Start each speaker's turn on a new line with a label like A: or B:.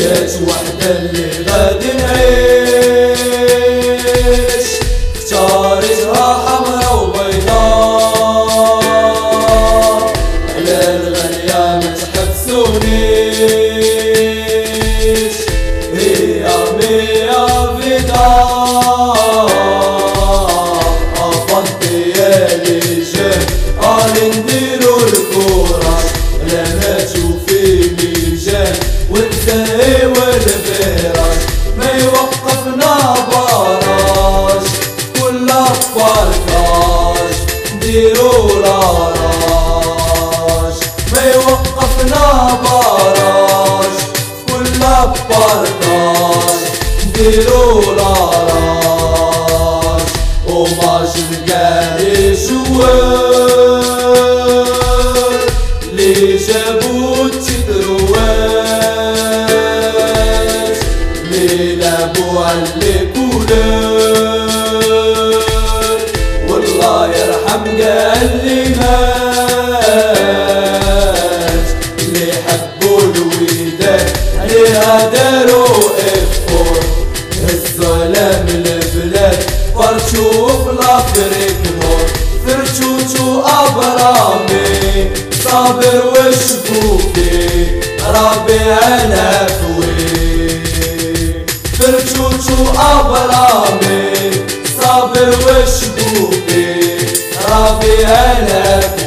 A: حياة وحدة اللي غادي نعيش باركاج نديرو لاراج ما يوقفنا براج كل باركاج نديرو لاراج وماش نقاري شوال على كولار والله يرحم قال لي مات. اللي حبوا الوداد عليها داروا إفور. الظلام البلاد فرشو في الافريك نور فرشوشو أبرامي صابر وشبوكي ربيع الافوي فرشوشو أبرامي ربيع الافوي